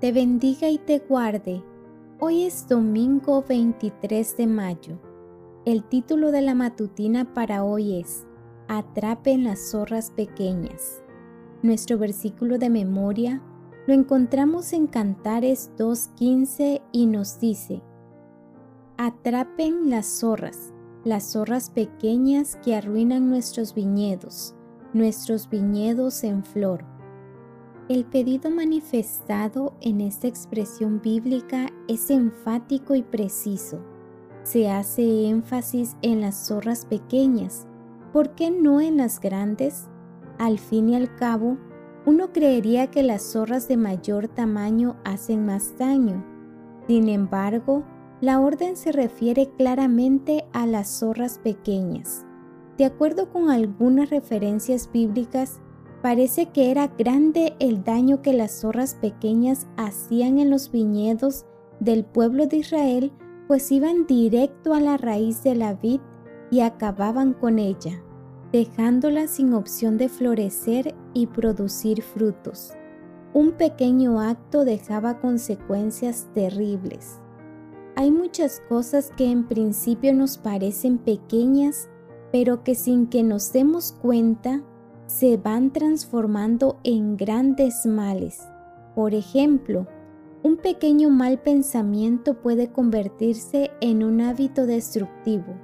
te bendiga y te guarde. Hoy es domingo 23 de mayo. El título de la matutina para hoy es Atrapen las zorras pequeñas. Nuestro versículo de memoria lo encontramos en Cantares 2.15 y nos dice, Atrapen las zorras, las zorras pequeñas que arruinan nuestros viñedos, nuestros viñedos en flor. El pedido manifestado en esta expresión bíblica es enfático y preciso. Se hace énfasis en las zorras pequeñas, ¿por qué no en las grandes? Al fin y al cabo, uno creería que las zorras de mayor tamaño hacen más daño. Sin embargo, la orden se refiere claramente a las zorras pequeñas. De acuerdo con algunas referencias bíblicas, Parece que era grande el daño que las zorras pequeñas hacían en los viñedos del pueblo de Israel, pues iban directo a la raíz de la vid y acababan con ella, dejándola sin opción de florecer y producir frutos. Un pequeño acto dejaba consecuencias terribles. Hay muchas cosas que en principio nos parecen pequeñas, pero que sin que nos demos cuenta se van transformando en grandes males. Por ejemplo, un pequeño mal pensamiento puede convertirse en un hábito destructivo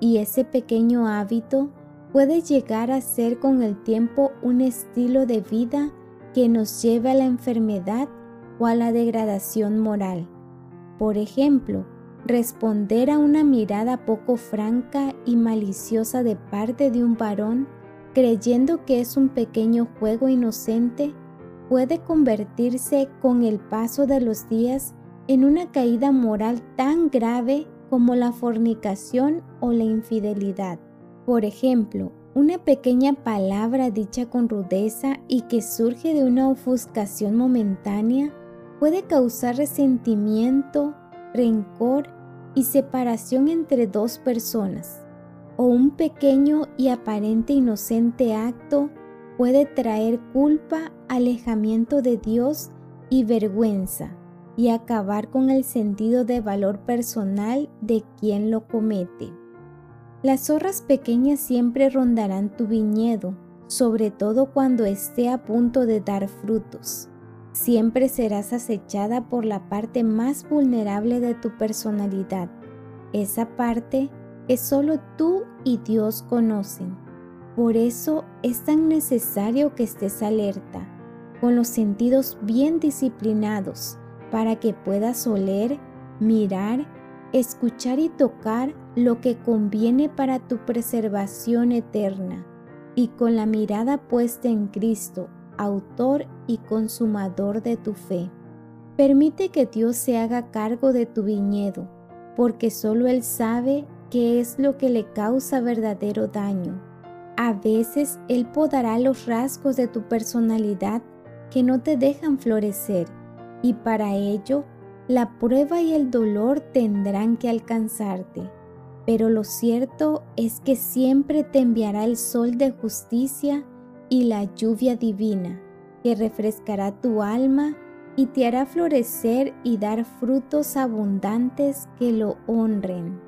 y ese pequeño hábito puede llegar a ser con el tiempo un estilo de vida que nos lleve a la enfermedad o a la degradación moral. Por ejemplo, responder a una mirada poco franca y maliciosa de parte de un varón creyendo que es un pequeño juego inocente, puede convertirse con el paso de los días en una caída moral tan grave como la fornicación o la infidelidad. Por ejemplo, una pequeña palabra dicha con rudeza y que surge de una ofuscación momentánea puede causar resentimiento, rencor y separación entre dos personas o un pequeño y aparente inocente acto puede traer culpa, alejamiento de Dios y vergüenza y acabar con el sentido de valor personal de quien lo comete. Las zorras pequeñas siempre rondarán tu viñedo, sobre todo cuando esté a punto de dar frutos. Siempre serás acechada por la parte más vulnerable de tu personalidad, esa parte que solo tú y Dios conocen. Por eso es tan necesario que estés alerta, con los sentidos bien disciplinados, para que puedas oler, mirar, escuchar y tocar lo que conviene para tu preservación eterna, y con la mirada puesta en Cristo, autor y consumador de tu fe. Permite que Dios se haga cargo de tu viñedo, porque solo Él sabe qué es lo que le causa verdadero daño. A veces Él podará los rasgos de tu personalidad que no te dejan florecer y para ello la prueba y el dolor tendrán que alcanzarte. Pero lo cierto es que siempre te enviará el sol de justicia y la lluvia divina, que refrescará tu alma y te hará florecer y dar frutos abundantes que lo honren.